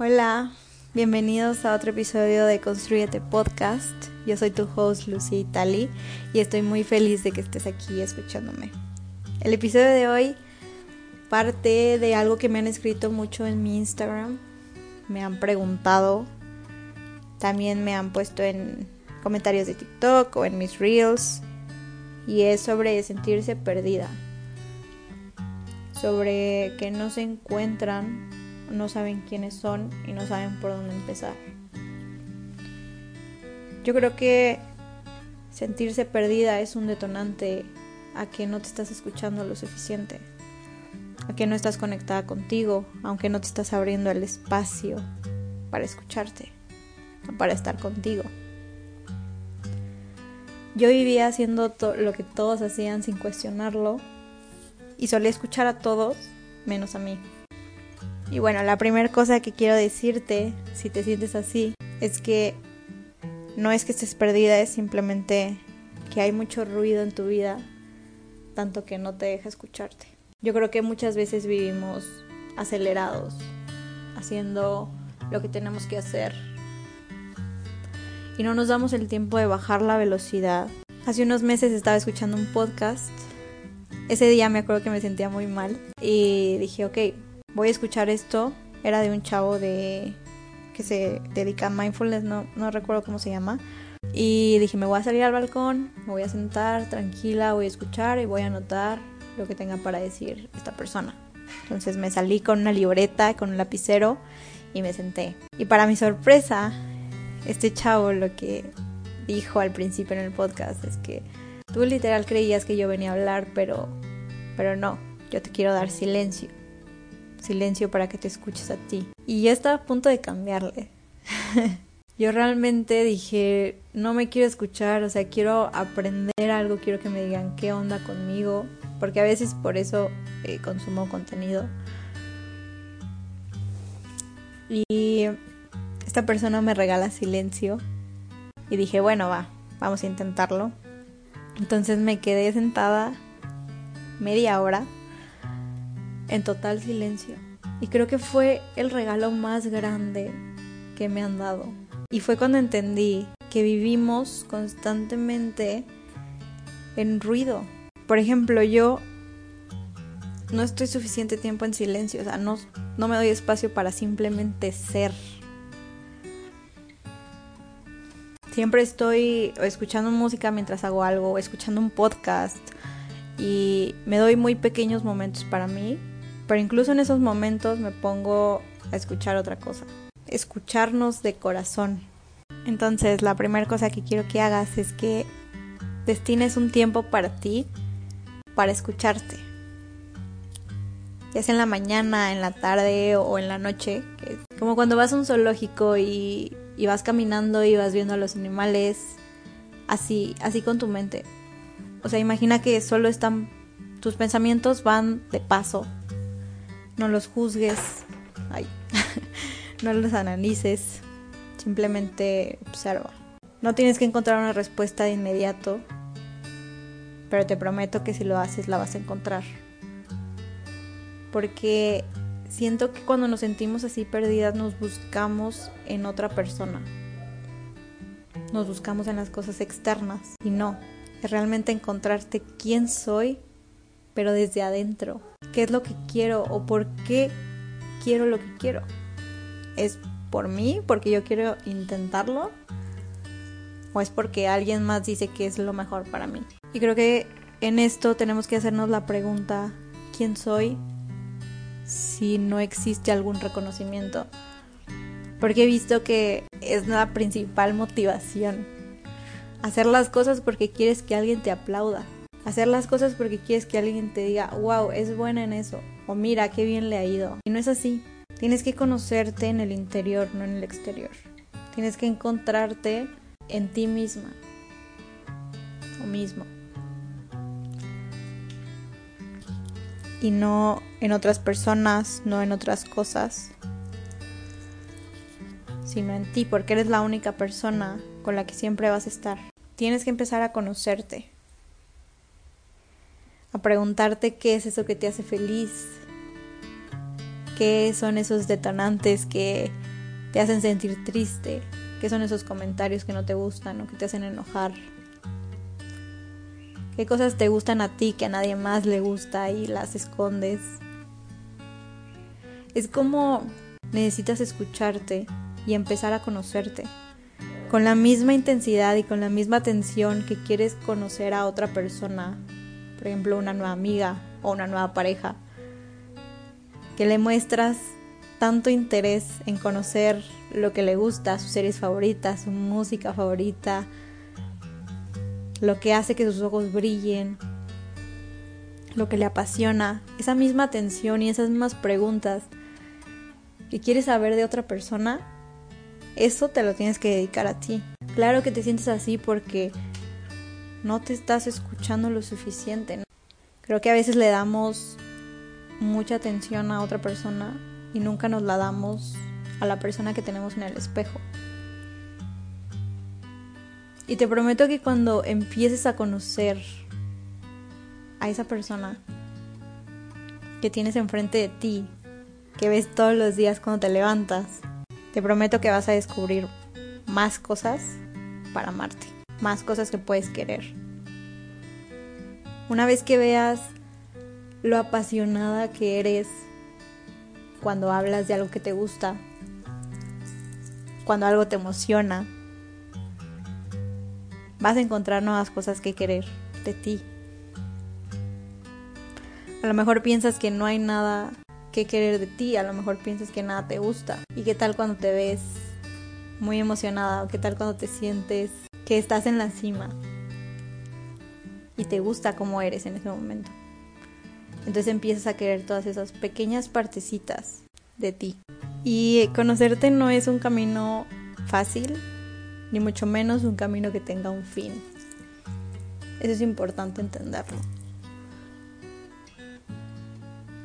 Hola, bienvenidos a otro episodio de Construyete Podcast. Yo soy tu host Lucy Itali y estoy muy feliz de que estés aquí escuchándome. El episodio de hoy parte de algo que me han escrito mucho en mi Instagram. Me han preguntado, también me han puesto en comentarios de TikTok o en mis reels y es sobre sentirse perdida. Sobre que no se encuentran no saben quiénes son y no saben por dónde empezar. Yo creo que sentirse perdida es un detonante a que no te estás escuchando lo suficiente, a que no estás conectada contigo, aunque no te estás abriendo el espacio para escucharte, para estar contigo. Yo vivía haciendo lo que todos hacían sin cuestionarlo y solía escuchar a todos menos a mí. Y bueno, la primera cosa que quiero decirte, si te sientes así, es que no es que estés perdida, es simplemente que hay mucho ruido en tu vida, tanto que no te deja escucharte. Yo creo que muchas veces vivimos acelerados, haciendo lo que tenemos que hacer. Y no nos damos el tiempo de bajar la velocidad. Hace unos meses estaba escuchando un podcast. Ese día me acuerdo que me sentía muy mal y dije, ok, voy a escuchar esto. Era de un chavo de que se dedica a mindfulness, no, no recuerdo cómo se llama. Y dije, me voy a salir al balcón, me voy a sentar tranquila, voy a escuchar y voy a anotar lo que tenga para decir esta persona. Entonces me salí con una libreta, con un lapicero y me senté. Y para mi sorpresa, este chavo lo que dijo al principio en el podcast es que tú literal creías que yo venía a hablar, pero, pero no, yo te quiero dar silencio silencio para que te escuches a ti. Y ya estaba a punto de cambiarle. Yo realmente dije, no me quiero escuchar, o sea, quiero aprender algo, quiero que me digan qué onda conmigo, porque a veces por eso eh, consumo contenido. Y esta persona me regala silencio y dije, bueno, va, vamos a intentarlo. Entonces me quedé sentada media hora en total silencio. Y creo que fue el regalo más grande que me han dado. Y fue cuando entendí que vivimos constantemente en ruido. Por ejemplo, yo no estoy suficiente tiempo en silencio, o sea, no, no me doy espacio para simplemente ser. Siempre estoy escuchando música mientras hago algo, escuchando un podcast y me doy muy pequeños momentos para mí pero incluso en esos momentos me pongo a escuchar otra cosa. Escucharnos de corazón. Entonces, la primera cosa que quiero que hagas es que destines un tiempo para ti, para escucharte. Ya sea en la mañana, en la tarde o en la noche. como cuando vas a un zoológico y, y vas caminando y vas viendo a los animales. Así, así con tu mente. O sea, imagina que solo están. Tus pensamientos van de paso no los juzgues, no los analices, simplemente observa. No tienes que encontrar una respuesta de inmediato, pero te prometo que si lo haces la vas a encontrar. Porque siento que cuando nos sentimos así perdidas nos buscamos en otra persona. Nos buscamos en las cosas externas y no, es realmente encontrarte quién soy, pero desde adentro qué es lo que quiero o por qué quiero lo que quiero. ¿Es por mí, porque yo quiero intentarlo? ¿O es porque alguien más dice que es lo mejor para mí? Y creo que en esto tenemos que hacernos la pregunta, ¿quién soy? Si no existe algún reconocimiento. Porque he visto que es la principal motivación. Hacer las cosas porque quieres que alguien te aplauda hacer las cosas porque quieres que alguien te diga, wow, es buena en eso, o mira, qué bien le ha ido. Y no es así. Tienes que conocerte en el interior, no en el exterior. Tienes que encontrarte en ti misma o mismo. Y no en otras personas, no en otras cosas, sino en ti, porque eres la única persona con la que siempre vas a estar. Tienes que empezar a conocerte a preguntarte qué es eso que te hace feliz, qué son esos detonantes que te hacen sentir triste, qué son esos comentarios que no te gustan o que te hacen enojar, qué cosas te gustan a ti que a nadie más le gusta y las escondes. Es como necesitas escucharte y empezar a conocerte con la misma intensidad y con la misma atención que quieres conocer a otra persona, por ejemplo una nueva amiga o una nueva pareja, que le muestras tanto interés en conocer lo que le gusta, sus series favoritas, su música favorita, lo que hace que sus ojos brillen, lo que le apasiona, esa misma atención y esas mismas preguntas que quieres saber de otra persona, eso te lo tienes que dedicar a ti. Claro que te sientes así porque no te estás escuchando lo suficiente. Creo que a veces le damos mucha atención a otra persona y nunca nos la damos a la persona que tenemos en el espejo. Y te prometo que cuando empieces a conocer a esa persona que tienes enfrente de ti, que ves todos los días cuando te levantas, te prometo que vas a descubrir más cosas para amarte, más cosas que puedes querer. Una vez que veas lo apasionada que eres cuando hablas de algo que te gusta, cuando algo te emociona, vas a encontrar nuevas cosas que querer de ti. A lo mejor piensas que no hay nada que querer de ti, a lo mejor piensas que nada te gusta. ¿Y qué tal cuando te ves muy emocionada? ¿O qué tal cuando te sientes que estás en la cima? Y te gusta cómo eres en ese momento. Entonces empiezas a querer todas esas pequeñas partecitas de ti. Y conocerte no es un camino fácil, ni mucho menos un camino que tenga un fin. Eso es importante entenderlo.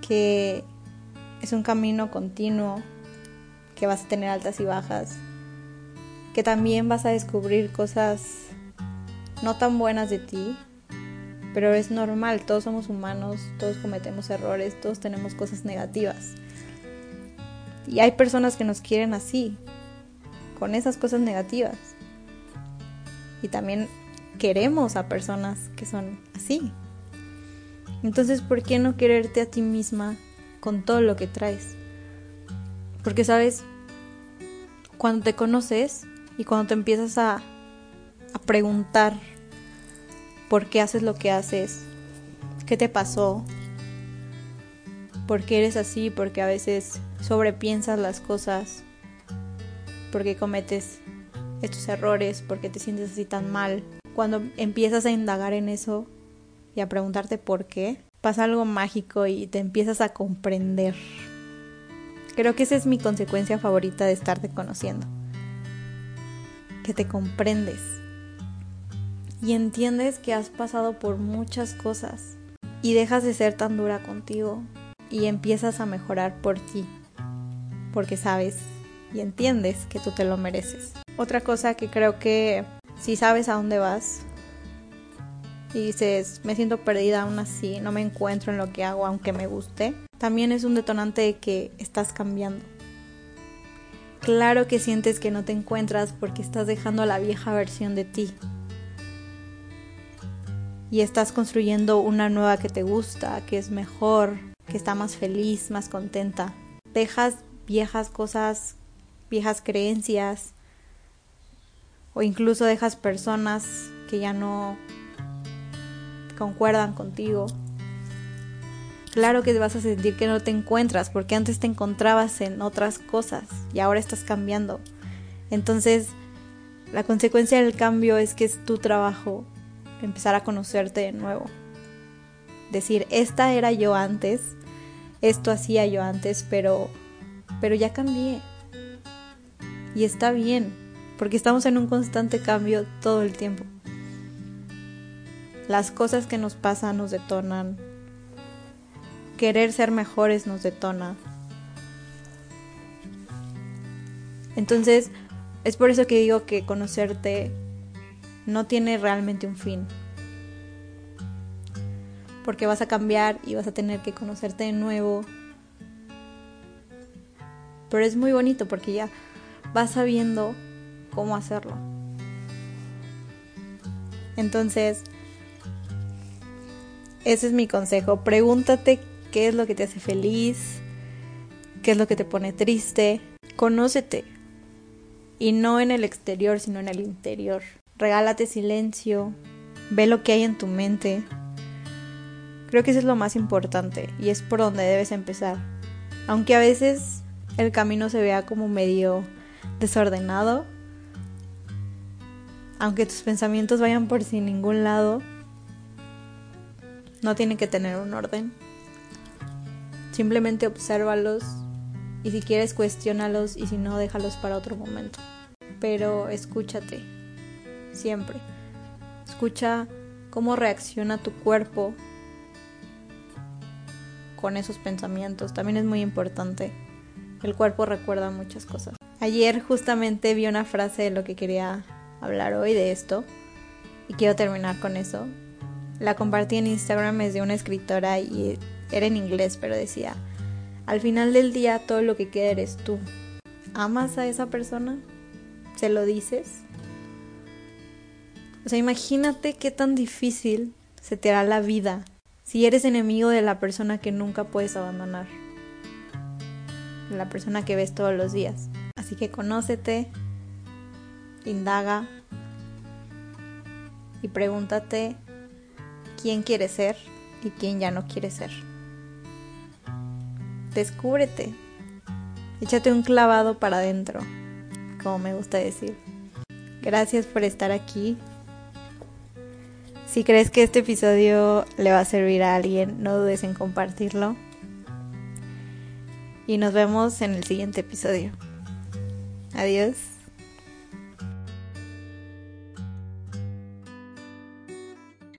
Que es un camino continuo, que vas a tener altas y bajas, que también vas a descubrir cosas no tan buenas de ti, pero es normal, todos somos humanos, todos cometemos errores, todos tenemos cosas negativas. Y hay personas que nos quieren así, con esas cosas negativas. Y también queremos a personas que son así. Entonces, ¿por qué no quererte a ti misma con todo lo que traes. Porque sabes, cuando te conoces y cuando te empiezas a, a preguntar por qué haces lo que haces, qué te pasó, por qué eres así, porque a veces sobrepiensas las cosas, porque cometes estos errores, porque te sientes así tan mal. Cuando empiezas a indagar en eso y a preguntarte por qué, pasa algo mágico y te empiezas a comprender. Creo que esa es mi consecuencia favorita de estarte conociendo. Que te comprendes. Y entiendes que has pasado por muchas cosas. Y dejas de ser tan dura contigo. Y empiezas a mejorar por ti. Porque sabes y entiendes que tú te lo mereces. Otra cosa que creo que si sabes a dónde vas, y dices, me siento perdida aún así, no me encuentro en lo que hago aunque me guste, también es un detonante de que estás cambiando. Claro que sientes que no te encuentras porque estás dejando la vieja versión de ti. Y estás construyendo una nueva que te gusta, que es mejor, que está más feliz, más contenta. Dejas viejas cosas, viejas creencias, o incluso dejas personas que ya no concuerdan contigo. Claro que vas a sentir que no te encuentras porque antes te encontrabas en otras cosas y ahora estás cambiando. Entonces, la consecuencia del cambio es que es tu trabajo empezar a conocerte de nuevo. Decir, esta era yo antes, esto hacía yo antes, pero pero ya cambié. Y está bien, porque estamos en un constante cambio todo el tiempo. Las cosas que nos pasan nos detonan. Querer ser mejores nos detona. Entonces, es por eso que digo que conocerte no tiene realmente un fin. Porque vas a cambiar y vas a tener que conocerte de nuevo. Pero es muy bonito porque ya vas sabiendo cómo hacerlo. Entonces, ese es mi consejo. Pregúntate qué es lo que te hace feliz, qué es lo que te pone triste. Conócete. Y no en el exterior, sino en el interior. Regálate silencio. Ve lo que hay en tu mente. Creo que eso es lo más importante y es por donde debes empezar. Aunque a veces el camino se vea como medio desordenado, aunque tus pensamientos vayan por sin ningún lado, no tienen que tener un orden. Simplemente obsérvalos y si quieres cuestiónalos y si no déjalos para otro momento. Pero escúchate, siempre. Escucha cómo reacciona tu cuerpo con esos pensamientos. También es muy importante. El cuerpo recuerda muchas cosas. Ayer justamente vi una frase de lo que quería hablar hoy de esto y quiero terminar con eso. La compartí en Instagram, es de una escritora y era en inglés, pero decía, al final del día todo lo que queda eres tú. ¿Amas a esa persona? ¿Se lo dices? O sea, imagínate qué tan difícil se te hará la vida si eres enemigo de la persona que nunca puedes abandonar. La persona que ves todos los días. Así que conócete, indaga y pregúntate quién quieres ser y quién ya no quiere ser. Descúbrete. Échate un clavado para adentro, como me gusta decir. Gracias por estar aquí. Si crees que este episodio le va a servir a alguien, no dudes en compartirlo. Y nos vemos en el siguiente episodio. Adiós.